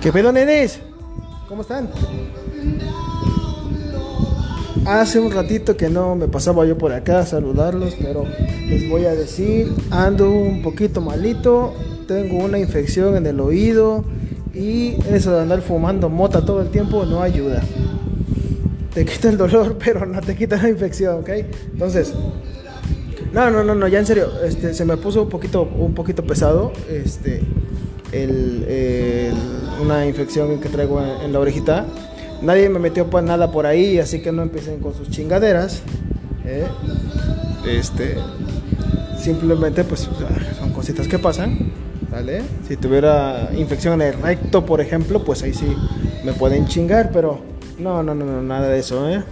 ¿Qué pedo, nenes? ¿Cómo están? Hace un ratito que no me pasaba yo por acá a saludarlos, pero les voy a decir, ando un poquito malito, tengo una infección en el oído y eso de andar fumando mota todo el tiempo no ayuda. Te quita el dolor, pero no te quita la infección, ¿ok? Entonces, no, no, no, no, ya en serio, este, se me puso un poquito, un poquito pesado, este, el, el, una infección que traigo en, en la orejita. Nadie me metió pues nada por ahí, así que no empiecen con sus chingaderas. ¿eh? Este, simplemente pues son cositas que pasan, ¿vale? Si tuviera infección en el recto, por ejemplo, pues ahí sí me pueden chingar, pero no, no, no, nada de eso, ¿eh?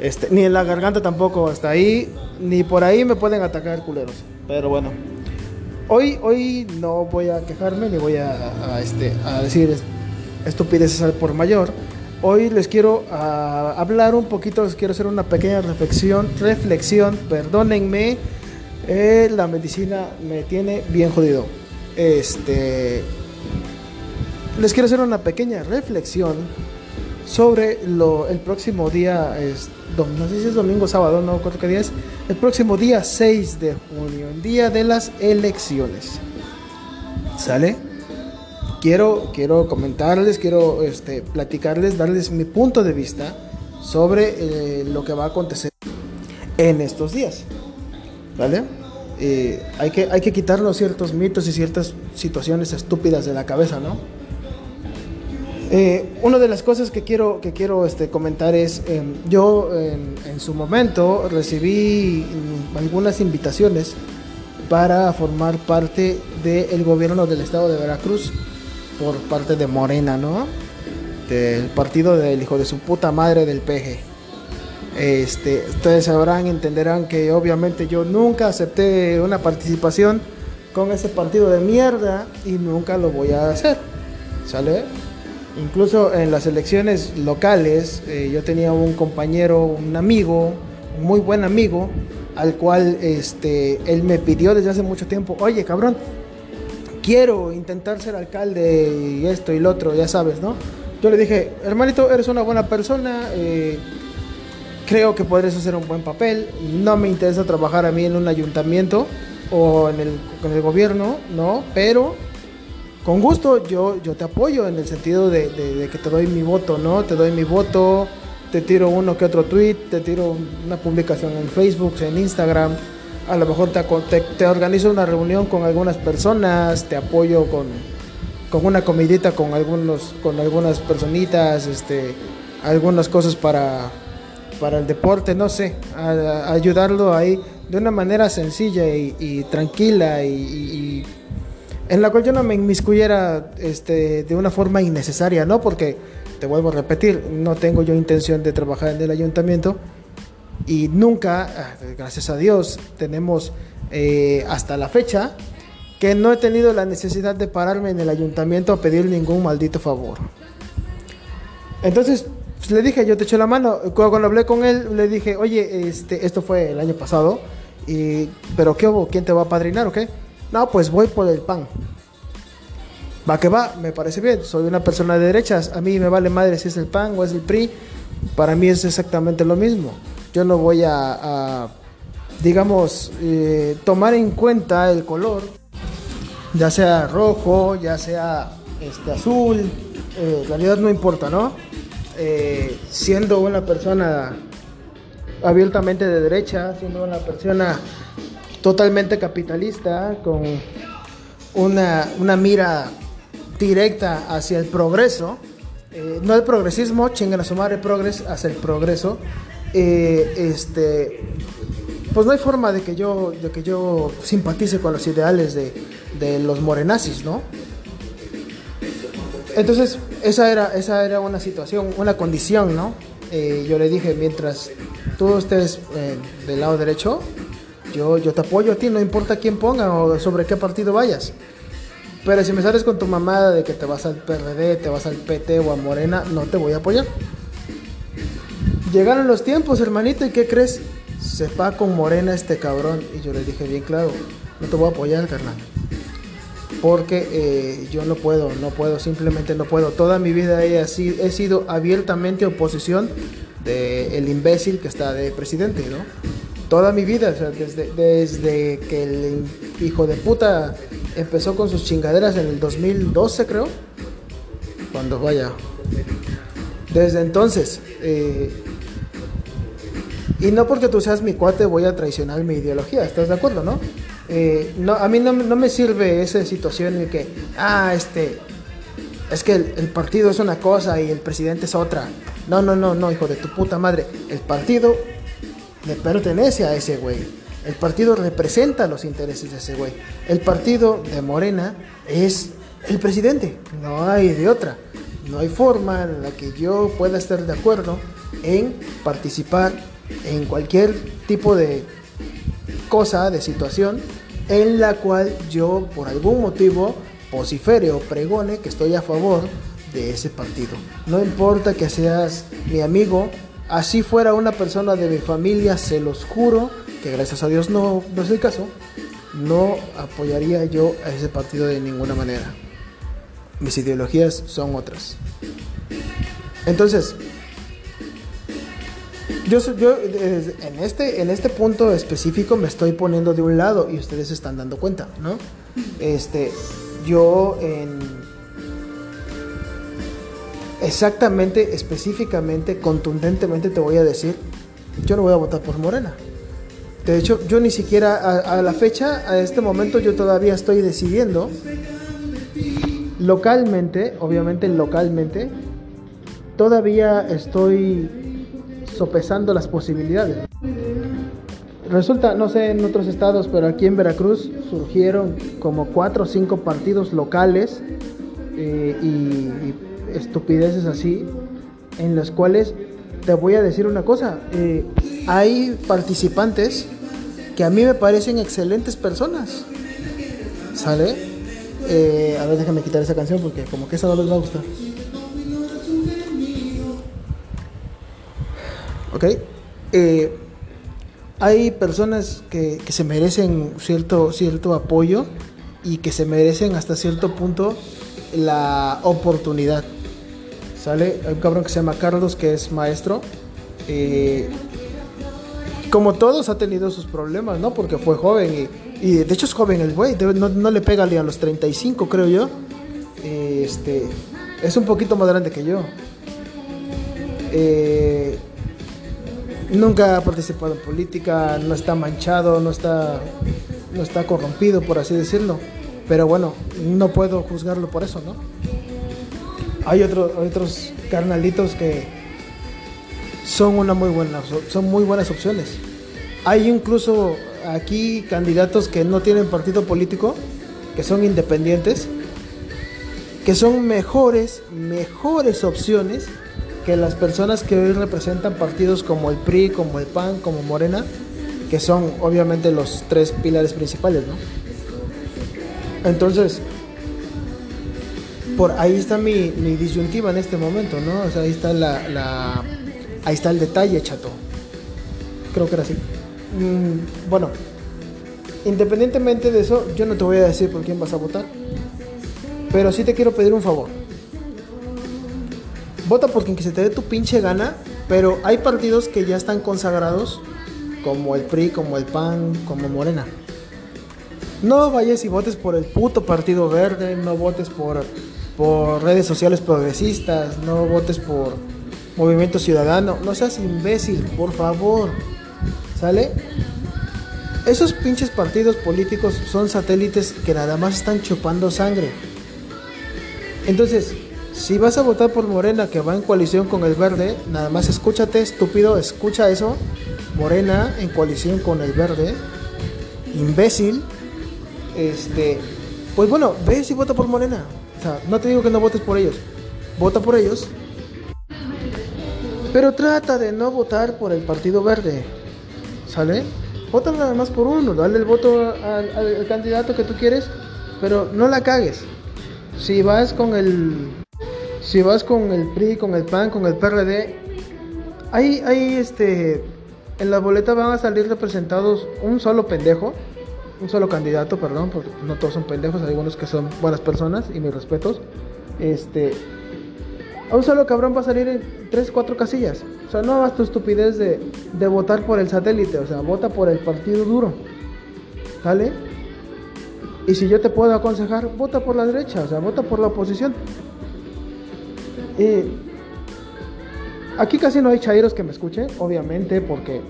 Este, ni en la garganta tampoco, hasta ahí, ni por ahí me pueden atacar culeros. Pero bueno, hoy, hoy no voy a quejarme ni voy a, este, a decir estupideces al por mayor. Hoy les quiero hablar un poquito, les quiero hacer una pequeña reflexión, reflexión, perdónenme, eh, la medicina me tiene bien jodido. Este, les quiero hacer una pequeña reflexión sobre lo, el próximo día, es, no sé si es domingo, sábado, no recuerdo qué día es, el próximo día 6 de junio, el día de las elecciones. ¿Sale? quiero, quiero comentarles, quiero este, platicarles, darles mi punto de vista sobre eh, lo que va a acontecer en estos días. ¿Vale? Eh, hay, que, hay que quitarnos ciertos mitos y ciertas situaciones estúpidas de la cabeza, ¿no? Eh, una de las cosas que quiero, que quiero este, comentar es, eh, yo en, en, su momento recibí algunas invitaciones para formar parte del gobierno del estado de Veracruz por parte de Morena, ¿no? Del partido del hijo de su puta madre del PG. Este, ustedes sabrán, entenderán que obviamente yo nunca acepté una participación con ese partido de mierda y nunca lo voy a hacer. ¿Sale? Incluso en las elecciones locales eh, yo tenía un compañero, un amigo, un muy buen amigo, al cual este, él me pidió desde hace mucho tiempo, oye cabrón, quiero intentar ser alcalde y esto y lo otro, ya sabes, ¿no? Yo le dije, hermanito, eres una buena persona, eh, creo que podrías hacer un buen papel, no me interesa trabajar a mí en un ayuntamiento o en el, en el gobierno, ¿no? Pero con gusto yo, yo te apoyo en el sentido de, que te doy mi voto, ¿no? Te doy mi voto, te tiro uno que otro tweet, te tiro una publicación en Facebook, en Instagram a lo mejor te, te, te, organizo una reunión con algunas personas, te apoyo con, con una comidita con algunos, con algunas personitas, este, algunas cosas para, para el deporte, no sé, ayudarlo ahí de una manera sencilla y, tranquila y, en la cual yo no me inmiscuyera este, de una forma innecesaria, ¿no? Porque, te vuelvo a repetir, no tengo yo intención de trabajar en el ayuntamiento, y nunca, gracias a Dios, tenemos eh, hasta la fecha que no he tenido la necesidad de pararme en el ayuntamiento a pedir ningún maldito favor. Entonces pues, le dije, yo te eché la mano. Cuando hablé con él, le dije, oye, este, esto fue el año pasado, y, pero ¿qué hubo? ¿Quién te va a padrinar o qué? No, pues voy por el pan. Va que va, me parece bien. Soy una persona de derechas. A mí me vale madre si es el PAN o es el PRI. Para mí es exactamente lo mismo yo no voy a, digamos, eh, tomar en cuenta el color, ya sea rojo, ya sea este, azul, eh, en realidad no importa, ¿no? Eh, siendo una persona abiertamente de derecha, siendo una persona totalmente capitalista, con una, una mira directa hacia el progreso, eh, no el progresismo, chinguen a su madre progres, hacia el progreso, eh, este, pues no hay forma de que yo, de que yo simpatice con los ideales de, de los morenazis, ¿no? Entonces, esa era, esa era una situación, una condición, ¿no? Eh, yo le dije, mientras tú estés del lado derecho, yo, yo te apoyo a ti, no importa quién ponga o sobre qué partido vayas. Pero si me sales con tu mamada de que te vas al PRD, te vas al PT o a Morena, no te voy a apoyar. Llegaron los tiempos, hermanito, ¿y qué crees? Se va con Morena este cabrón. Y yo le dije bien claro, no te voy a apoyar, carnal. porque eh, yo no puedo, no puedo, simplemente no puedo. Toda mi vida he, sido abiertamente oposición del el imbécil que está de presidente, ¿no? Toda mi vida, o sea, desde, desde que el hijo de puta empezó con sus chingaderas en el 2012, creo. Cuando vaya. Desde entonces. Eh, y no porque tú seas mi cuate voy a traicionar mi ideología, ¿estás de acuerdo, no? Eh, no a mí no, me sirve esa situación en que, ah, este, es que el, el, partido es una cosa y el presidente es otra. No, no, no, no, hijo de tu puta madre. El partido le pertenece a ese güey. El partido representa los intereses de ese güey. El partido de Morena es el presidente. No hay de otra. No hay forma en la que yo pueda estar de acuerdo en participar en cualquier tipo de cosa, de situación, en la cual yo por algún motivo vocifere o pregone que estoy a favor de ese partido. No importa que seas mi amigo, así fuera una persona de mi familia, se los juro, que gracias a Dios no, no es el caso, no apoyaría yo a ese partido de ninguna manera. Mis ideologías son otras. Entonces, yo, yo en, este, en este punto específico me estoy poniendo de un lado y ustedes se están dando cuenta, ¿no? Este, yo en, exactamente, específicamente, contundentemente te voy a decir, yo no voy a votar por Morena. De hecho, yo ni siquiera a, la fecha, a este momento, yo todavía estoy decidiendo localmente, obviamente localmente, todavía estoy sopesando las posibilidades. Resulta, no sé en otros estados, pero aquí en Veracruz surgieron como cuatro o cinco partidos locales eh, y, estupideces así, en los cuales te voy a decir una cosa, eh, hay participantes que a mí me parecen excelentes personas, ¿sale? Eh, a ver, déjame quitar esa canción porque como que esa no les va a gustar. ¿Ok? Eh, hay personas que, se merecen cierto, cierto apoyo y que se merecen hasta cierto punto la oportunidad. ¿Sale? Hay un cabrón que se llama Carlos que es maestro. Eh, como todos ha tenido sus problemas, ¿no? Porque fue joven y, de hecho es joven el güey, no, le pega ni a los 35 creo yo. Este, es un poquito más grande que yo. Eh, nunca ha participado en política, no está manchado, no está, no está corrompido, por así decirlo. Pero bueno, no puedo juzgarlo por eso, ¿no? Hay otros carnalitos que son una muy buena, son muy buenas opciones. Hay incluso aquí candidatos que no tienen partido político, que son independientes, que son mejores, mejores opciones que las personas que hoy representan partidos como el PRI, como el PAN, como Morena, que son obviamente los tres pilares principales, ¿no? Entonces, ahí está mi, disyuntiva en este momento, ¿no? O sea, ahí está la, ahí está el detalle, chato. Creo que era así. Mm, bueno, independientemente de eso, yo no te voy a decir por quién vas a votar, pero sí te quiero pedir un favor vota por quien que se te dé tu pinche gana, pero hay partidos que ya están consagrados, como el PRI, como el PAN, como Morena. No vayas y votes por el puto Partido Verde, no votes por, por redes sociales progresistas, no votes por Movimiento Ciudadano, no seas imbécil, por favor. ¿Sale? Esos pinches partidos políticos son satélites que nada más están chupando sangre. Entonces, si vas a votar por Morena que va en coalición con el verde, nada más escúchate, estúpido, escucha eso. Morena en coalición con el verde, imbécil. Este, pues bueno, ve si vota por Morena. No te digo que no votes por ellos. Vota por ellos. Pero trata de no votar por el Partido Verde. ¿Sale? Vota nada más por uno, dale el voto al, al candidato que tú quieres, pero no la cagues. Si vas con el si vas con el PRI, con el PAN, con el PRD, ahí, ahí este, en la boleta van a salir representados un solo pendejo un solo candidato, perdón, porque no todos son pendejos, hay algunos que son buenas personas y mis respetos. Este, a un solo cabrón va a salir en 3, 4 casillas. O sea, no hagas tu estupidez de, de votar por el satélite, o sea, vota por el partido duro. ¿Sale? Y si yo te puedo aconsejar, vota por la derecha, o sea, vota por la oposición. Y aquí casi no hay chairos que me escuchen, obviamente, porque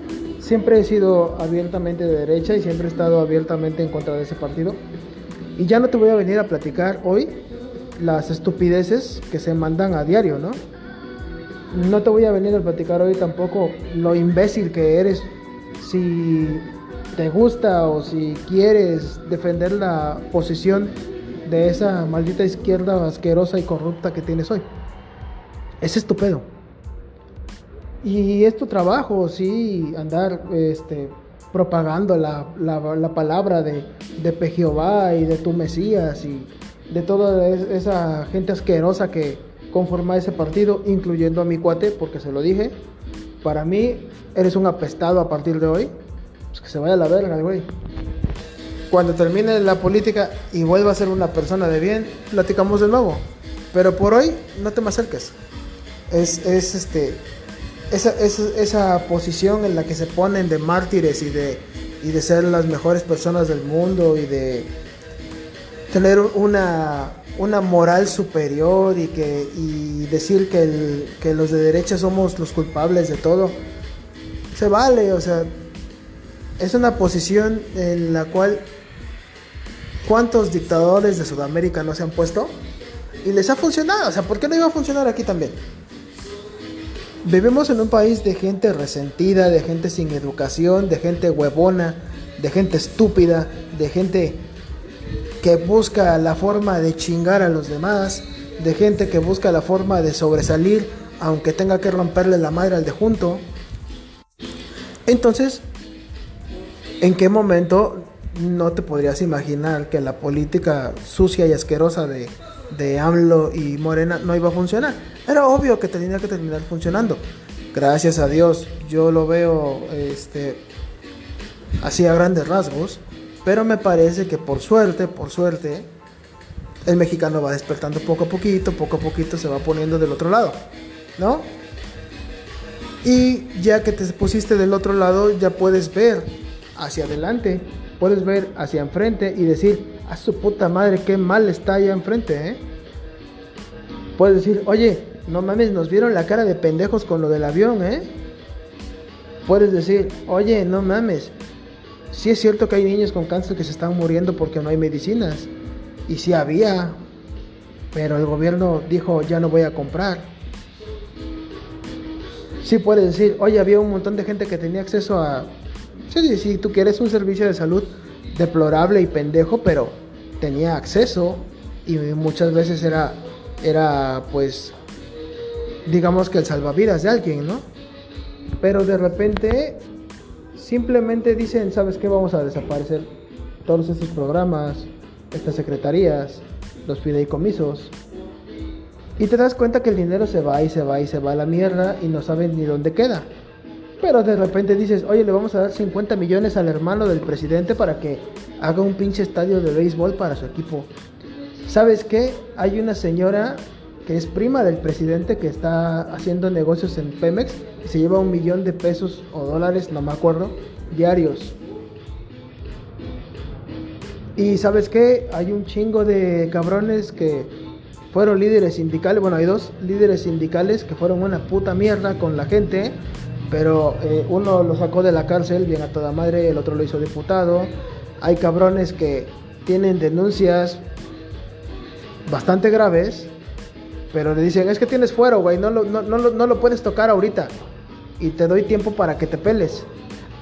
siempre he sido abiertamente de derecha y siempre he estado abiertamente en contra de ese partido. Y ya no te voy a venir a platicar hoy las estupideces que se mandan a diario, ¿no? No te voy a venir a platicar hoy tampoco lo imbécil que eres si te gusta o si quieres defender la posición de esa maldita izquierda asquerosa y corrupta que tienes hoy. Es estupendo. Y es tu trabajo, sí, andar este, propagando la, la, palabra de, de Jehová y de tu Mesías y de toda esa gente asquerosa que conforma ese partido, incluyendo a mi cuate, porque se lo dije. Para mí, eres un apestado a partir de hoy. Pues que se vaya a la verga, güey. Cuando termine la política y vuelva a ser una persona de bien, platicamos de nuevo. Pero por hoy, no te me acerques. Es, es este. Esa, esa, esa posición en la que se ponen de mártires y de, y de ser las mejores personas del mundo y de tener una, una moral superior y, que, y decir que, que los de derecha somos los culpables de todo, se vale, o sea, es una posición en la cual cuántos dictadores de Sudamérica no se han puesto y les ha funcionado, o sea, ¿por qué no iba a funcionar aquí también? Vivimos en un país de gente resentida, de gente sin educación, de gente huevona, de gente estúpida, de gente que busca la forma de chingar a los demás, de gente que busca la forma de sobresalir, aunque tenga que romperle la madre al de junto. Entonces, ¿en qué momento no te podrías imaginar que la política sucia y asquerosa de, de AMLO y Morena no iba a funcionar? Era obvio que tenía que terminar funcionando. Gracias a Dios, yo lo veo este, así a grandes rasgos. Pero me parece que por suerte, por suerte, el mexicano va despertando poco a poquito, poco a poquito se va poniendo del otro lado, ¿no? Y ya que te pusiste del otro lado, ya puedes ver hacia adelante, puedes ver hacia enfrente y decir, a su puta madre, qué mal está allá enfrente, ¿eh? Puedes decir, oye, no mames, nos vieron la cara de pendejos con lo del avión, ¿eh? Puedes decir, oye, no mames, Sí es cierto que hay niños con cáncer que se están muriendo porque no hay medicinas. Y sí había. Pero el gobierno dijo, ya no voy a comprar. Sí puedes decir, oye, había un montón de gente que tenía acceso a... Sí, si tú quieres un servicio de salud deplorable y pendejo, pero tenía acceso y muchas veces era, era pues, digamos que el salvavidas de alguien, ¿no? Pero de repente Simplemente dicen, ¿sabes qué? Vamos a desaparecer todos estos programas, estas secretarías, los fideicomisos. Y te das cuenta que el dinero se va y se va y se va a la mierda y no saben ni dónde queda. Pero de repente dices, oye, le vamos a dar 50 millones al hermano del presidente para que haga un pinche estadio de béisbol para su equipo. ¿Sabes qué? Hay una señora que es prima del presidente que está haciendo negocios en Pemex y se lleva un millón de pesos o dólares, no me acuerdo, diarios. Y sabes qué, hay un chingo de cabrones que fueron líderes sindicales, bueno, hay dos líderes sindicales que fueron una puta mierda con la gente, pero eh, uno lo sacó de la cárcel bien a toda madre, el otro lo hizo diputado. Hay cabrones que tienen denuncias bastante graves pero le dicen, es que tienes fuero, güey, no lo, no, no, lo puedes tocar ahorita. Y te doy tiempo para que te peles.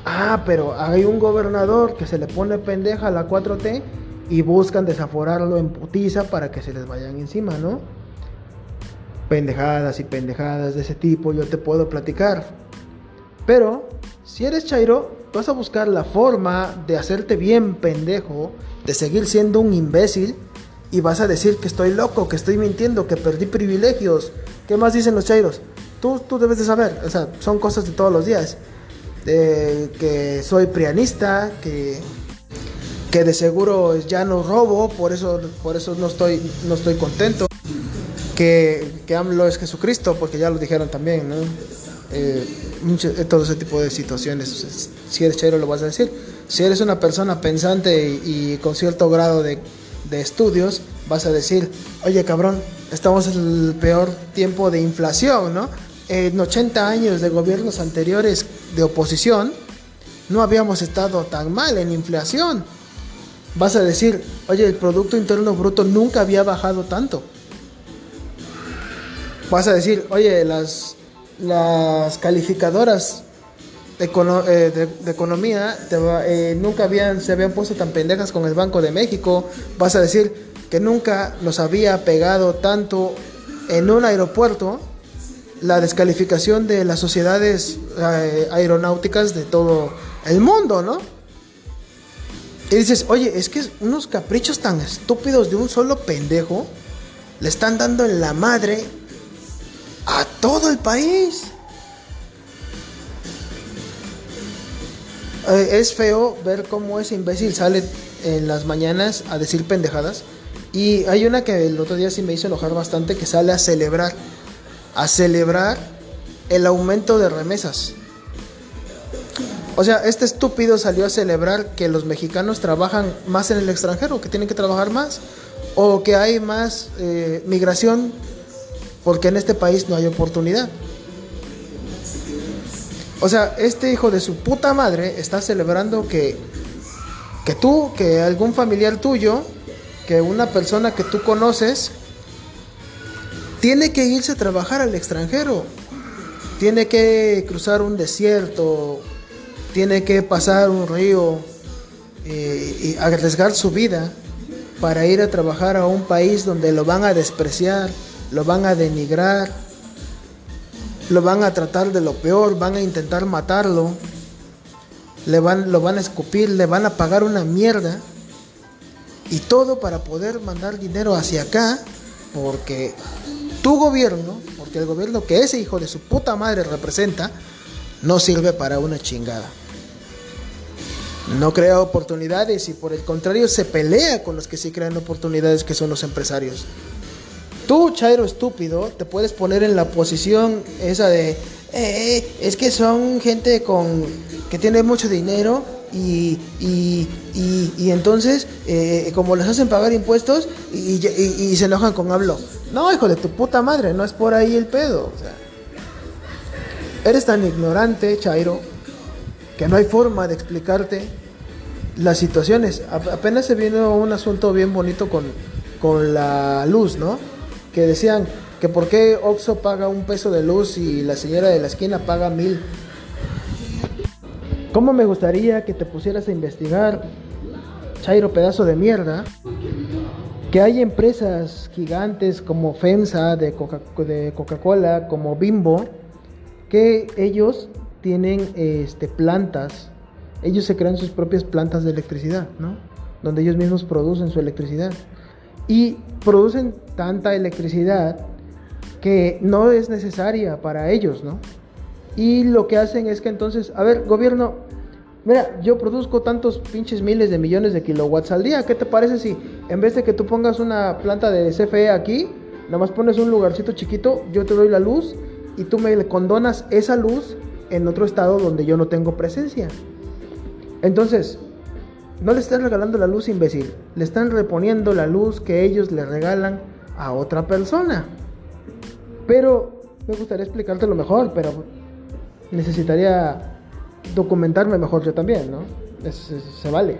Ah, pero hay un gobernador que se le pone pendeja a la 4T y buscan desaforarlo en putiza para que se les vayan encima, ¿no? Pendejadas y pendejadas de ese tipo yo te puedo platicar. Pero si eres Chairo, vas a buscar la forma de hacerte bien pendejo, de seguir siendo un imbécil y vas a decir que estoy loco, que estoy mintiendo, que perdí privilegios. ¿Qué más dicen los chairos? Tú, tú debes de saber, o sea, son cosas de todos los días. que soy prianista, que, que de seguro ya no robo, por eso, por eso no, estoy, no estoy contento. Que, que AMLO es Jesucristo, porque ya lo dijeron también, ¿no? Eh, eh, todo ese tipo de situaciones. Si eres chairo lo vas a decir. Si eres una persona pensante y, con cierto grado de, de, estudios, vas a decir, oye cabrón, estamos en el peor tiempo de inflación, ¿no? En 80 años de gobiernos anteriores de oposición, no habíamos estado tan mal en inflación. Vas a decir, oye, el Producto Interno Bruto nunca había bajado tanto. Vas a decir, oye, las las calificadoras de, eh, economía eh, nunca habían, se habían puesto tan pendejas con el Banco de México. Vas a decir que nunca nos había pegado tanto en un aeropuerto la descalificación de las sociedades eh, aeronáuticas de todo el mundo, ¿no? Y dices, oye, es que unos caprichos tan estúpidos de un solo pendejo le están dando en la madre a todo el país. Eh, es feo ver cómo ese imbécil sale en las mañanas a decir pendejadas. Y hay una que el otro día sí me hizo enojar bastante, que sale a celebrar, a celebrar el aumento de remesas. O sea, este estúpido salió a celebrar que los mexicanos trabajan más en el extranjero, que tienen que trabajar más, o que hay más eh, migración porque en este país no hay oportunidad. O sea, este hijo de su puta madre está celebrando que, que tú, que algún familiar tuyo, que una persona que tú conoces, tiene que irse a trabajar al extranjero. Tiene que cruzar un desierto, tiene que pasar un río eh, y arriesgar su vida para ir a trabajar a un país donde lo van a despreciar lo van a denigrar, lo van a tratar de lo peor, van a intentar matarlo, le van, lo van a escupir, le van a pagar una mierda. Y todo para poder mandar dinero hacia acá, porque tu gobierno, porque el gobierno que ese hijo de su puta madre representa, no sirve para una chingada. No crea oportunidades y por el contrario se pelea con los que sí crean oportunidades, que son los empresarios. Tú, Chairo estúpido, te puedes poner en la posición esa de, eh, es que son gente con que tiene mucho dinero y, y, y, entonces, eh, como les hacen pagar impuestos y, se enojan con hablo. No, hijo de tu puta madre, no es por ahí el pedo. eres tan ignorante, Chairo, que no hay forma de explicarte las situaciones. apenas se vino un asunto bien bonito con, con la luz, ¿no? Que decían que por qué Oxo paga un peso de luz y la señora de la esquina paga mil. ¿Cómo me gustaría que te pusieras a investigar, Chairo pedazo de mierda, que hay empresas gigantes como FEMSA de Coca-Cola, como Bimbo, que ellos tienen este, plantas, ellos se crean sus propias plantas de electricidad, ¿no? Donde ellos mismos producen su electricidad y producen tanta electricidad que no es necesaria para ellos, ¿no? Y lo que hacen es que entonces, a ver, gobierno, mira, yo produzco tantos pinches miles de millones de kilowatts al día, ¿qué te parece si en vez de que tú pongas una planta de CFE aquí, nada más pones un lugarcito chiquito, yo te doy la luz y tú me condonas esa luz en otro estado donde yo no tengo presencia? Entonces, no le están regalando la luz, imbécil. Le están reponiendo la luz que ellos le regalan a otra persona. Pero me gustaría explicártelo mejor, pero necesitaría documentarme mejor yo también, ¿no? se vale.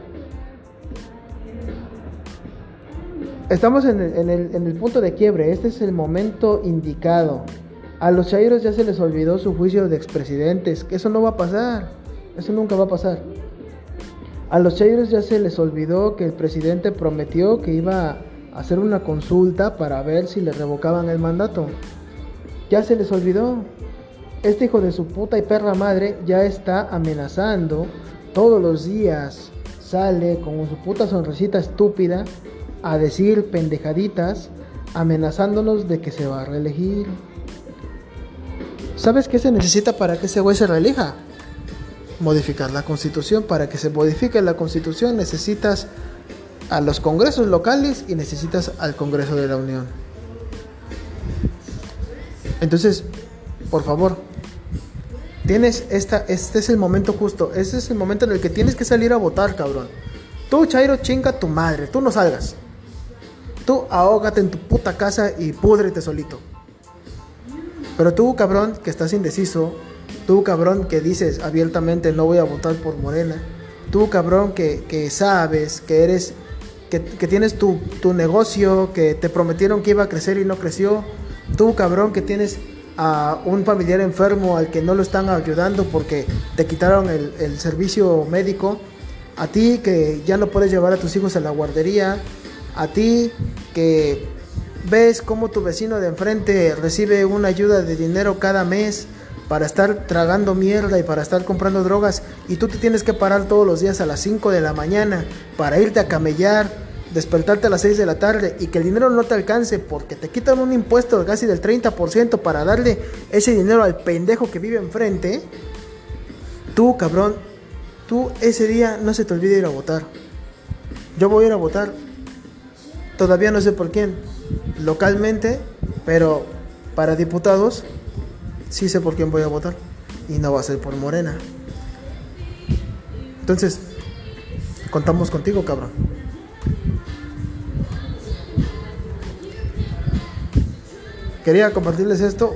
Estamos en el, punto de quiebre. Este es el momento indicado. A los chairos ya se les olvidó su juicio de expresidentes. Eso no va a pasar. Eso nunca va a pasar. A los Chairos ya se les olvidó que el presidente prometió que iba a hacer una consulta para ver si le revocaban el mandato. Ya se les olvidó. Este hijo de su puta y perra madre ya está amenazando todos los días. Sale con su puta sonrisita estúpida a decir pendejaditas amenazándonos de que se va a reelegir. ¿Sabes qué se necesita para que ese güey se reelija? Modificar la constitución. Para que se modifique la constitución necesitas a los congresos locales y necesitas al Congreso de la Unión. Entonces, por favor, tienes esta, este es el momento justo, este es el momento en el que tienes que salir a votar, cabrón. Tú, Chairo, chinga tu madre, tú no salgas. Tú ahógate en tu puta casa y púdrete solito. Pero tú, cabrón, que estás indeciso, tú, cabrón, que dices abiertamente no voy a votar por Morena, tú, cabrón, que, que sabes que eres, que, que tienes tu, tu negocio, que te prometieron que iba a crecer y no creció, tú, cabrón, que tienes a un familiar enfermo al que no lo están ayudando porque te quitaron el, el, servicio médico, a ti que ya no puedes llevar a tus hijos a la guardería, a ti que ves cómo tu vecino de enfrente recibe una ayuda de dinero cada mes para estar tragando mierda y para estar comprando drogas y tú te tienes que parar todos los días a las 5 de la mañana para irte a camellar despertarte a las 6 de la tarde y que el dinero no te alcance porque te quitan un impuesto casi del 30% para darle ese dinero al pendejo que vive enfrente, tú, cabrón, tú ese día no se te olvide ir a votar. Yo voy a ir a votar. Todavía no sé por quién. Localmente, pero para diputados sí sé por quién voy a votar. Y no va a ser por Morena. Entonces, contamos contigo, cabrón. quería compartirles esto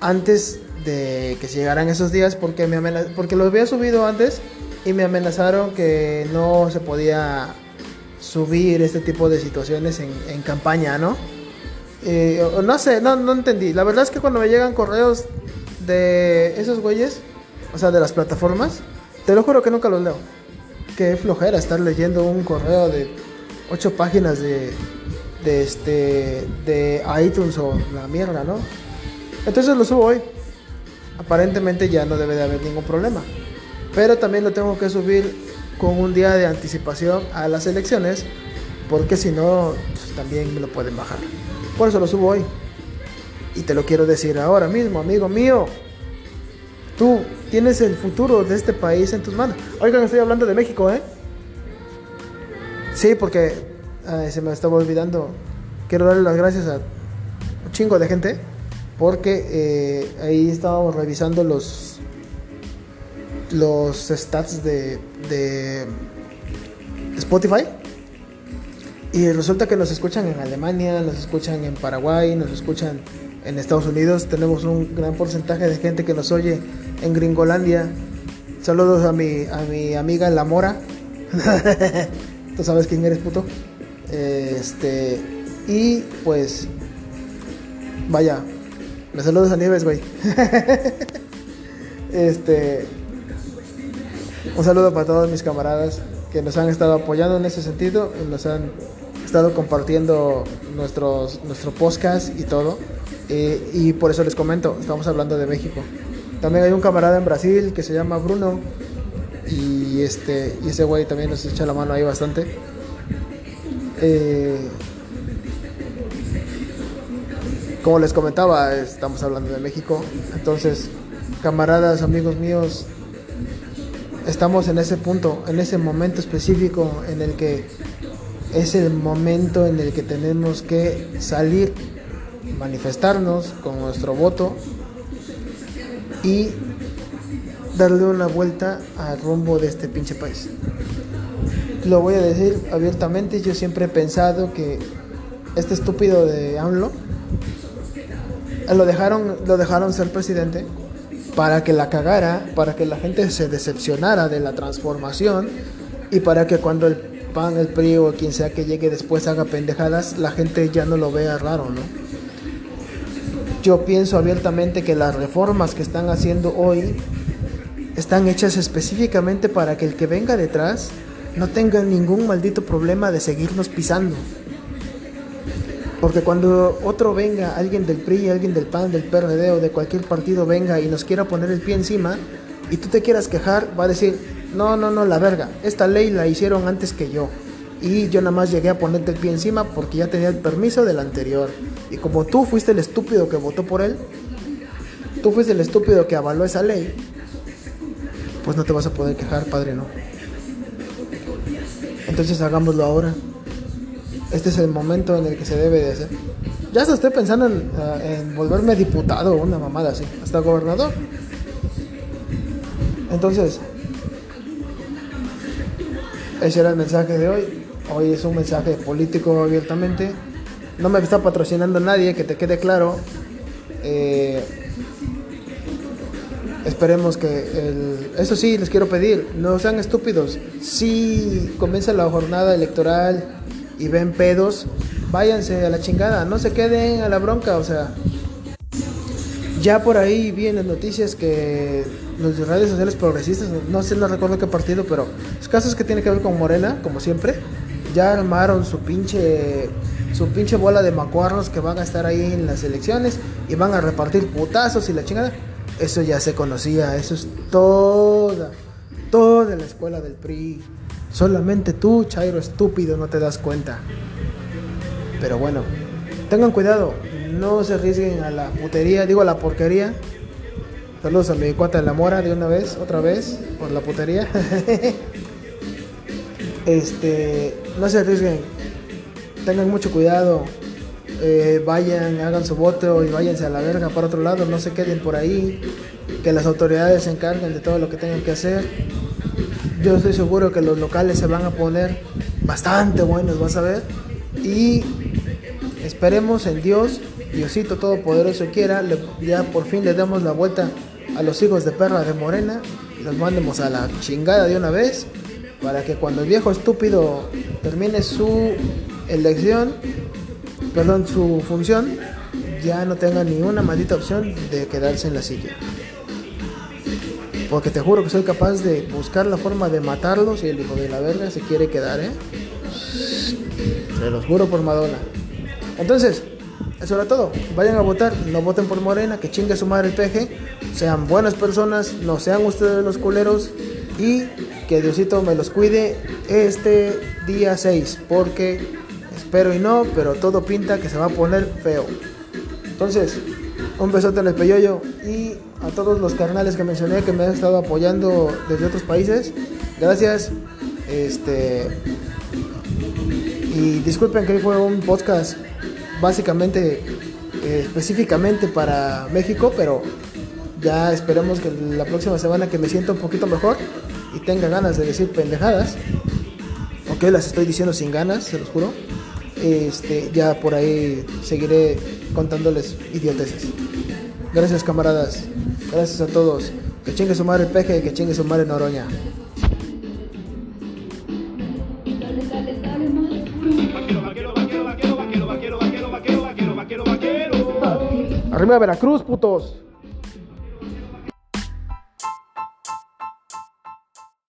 antes de que se llegaran esos días porque me porque lo había subido antes y me amenazaron que no se podía subir este tipo de situaciones en, en campaña, ¿no? Eh, no sé, no, no entendí. La verdad es que cuando me llegan correos de esos güeyes, o sea, de las plataformas, te lo juro que nunca los leo. Qué flojera estar leyendo un correo de ocho páginas de este de iTunes o la mierda, ¿no? Entonces lo subo hoy. Aparentemente ya no debe de haber ningún problema. Pero también lo tengo que subir con un día de anticipación a las elecciones, porque si no, pues, también me lo pueden bajar. Por eso lo subo hoy. Y te lo quiero decir ahora mismo, amigo mío. Tú tienes el futuro de este país en tus manos. Oigan, estoy hablando de México, ¿eh? Sí, porque se me estaba olvidando. Quiero darle las gracias a un chingo de gente porque eh, ahí estábamos revisando los los stats de, de Spotify y resulta que nos escuchan en Alemania, nos escuchan en Paraguay, nos escuchan en Estados Unidos. Tenemos un gran porcentaje de gente que nos oye en Gringolandia. Saludos a mi, a mi amiga La Mora. ¿Tú sabes quién eres, puto? Este, y pues, vaya, me saludos a Nieves, güey. este, un saludo para todos mis camaradas que nos han estado apoyando en ese sentido, y nos han estado compartiendo nuestros, nuestro podcast y todo. Eh, y por eso les comento, estamos hablando de México. También hay un camarada en Brasil que se llama Bruno. Y este y ese güey también nos echa la mano ahí bastante. Eh, como les comentaba, estamos hablando de México. Entonces, camaradas, amigos míos, estamos en ese punto, en ese momento específico en el que es el momento en el que tenemos que salir, manifestarnos con nuestro voto y darle una vuelta al rumbo de este pinche país. Lo voy a decir abiertamente, yo siempre he pensado que este estúpido de AMLO lo dejaron, lo dejaron ser presidente para que la cagara, para que la gente se decepcionara de la transformación y para que cuando el PAN, el PRI o quien sea que llegue después haga pendejadas, la gente ya no lo vea raro, ¿no? Yo pienso abiertamente que las reformas que están haciendo hoy están hechas específicamente para que el que venga detrás no tengan ningún maldito problema de seguirnos pisando. Porque cuando otro venga, alguien del PRI, alguien del PAN, del PRD o de cualquier partido venga y nos quiera poner el pie encima y tú te quieras quejar, va a decir, no, no, no, la verga, esta ley la hicieron antes que yo. Y yo nada más llegué a ponerte el pie encima porque ya tenía el permiso del anterior. Y como tú fuiste el estúpido que votó por él, tú fuiste el estúpido que avaló esa ley, pues no te vas a poder quejar, padre, ¿no? Entonces hagámoslo ahora. Este es el momento en el que se debe de hacer. Ya hasta estoy pensando en, ah, en volverme diputado o una mamada así, hasta gobernador. Entonces, ese era el mensaje de hoy. Hoy es un mensaje político abiertamente. No me está patrocinando nadie, que te quede claro. Eh, esperemos que el... Eso sí, les quiero pedir, no sean estúpidos. Si comienza la jornada electoral y ven pedos, váyanse a la chingada, no se queden a la bronca, o sea... Ya por ahí vi en las noticias que los redes sociales progresistas, no sé, no recuerdo qué partido, pero los casos que tiene que ver con Morena, como siempre, ya armaron su pinche su pinche bola de macuarros que van a estar ahí en las elecciones y van a repartir putazos y la chingada. Eso ya se conocía, eso es toda, toda la escuela del PRI. Solamente tú, Chairo estúpido, no te das cuenta. Pero bueno, tengan cuidado, no se arriesguen a la putería, digo a la porquería. Saludos a mi cuata de la mora de una vez, otra vez, por la putería. este, no se arriesguen, tengan mucho cuidado. Eh, vayan, hagan su voto y váyanse a la verga para otro lado, no se queden por ahí, que las autoridades se encarguen de todo lo que tengan que hacer. Yo estoy seguro que los locales se van a poner bastante buenos, vas a ver. Y esperemos en Dios, Diosito Todopoderoso quiera, ya por fin le demos la vuelta a los hijos de perra de Morena los mandemos a la chingada de una vez para que cuando el viejo estúpido termine su elección, perdón, su función, ya no tenga ni una maldita opción de quedarse en la silla. Porque te juro que soy capaz de buscar la forma de matarlo si el hijo de la verga se quiere quedar, ¿eh? Se los juro por Madonna. Entonces, eso era todo. Vayan a votar, no voten por Morena, que chingue su madre el peje. Sean buenas personas, no sean ustedes los culeros. Y que Diosito me los cuide este día 6. Porque espero y no, pero todo pinta que se va a poner feo. Entonces, un besote al peyoyo y a todos los carnales que mencioné que me han estado apoyando desde otros países. Gracias. Este. Y disculpen que hoy fue un podcast básicamente eh, específicamente para México, pero ya esperemos que la próxima semana que me sienta un poquito mejor y tenga ganas de decir pendejadas, aunque las estoy diciendo sin ganas, se los juro, este, ya por ahí seguiré contándoles idioteces. Gracias camaradas, gracias a todos. Que chingue su madre peje y que chingue su madre Noroña. Arriba Veracruz, putos.